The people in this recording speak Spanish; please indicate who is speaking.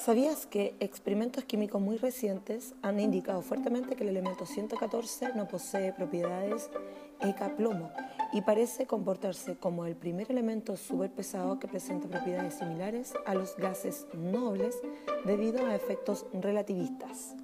Speaker 1: ¿Sabías que experimentos químicos muy recientes han indicado fuertemente que el elemento 114 no posee propiedades ECA-plomo y parece comportarse como el primer elemento superpesado que presenta propiedades similares a los gases nobles debido a efectos relativistas?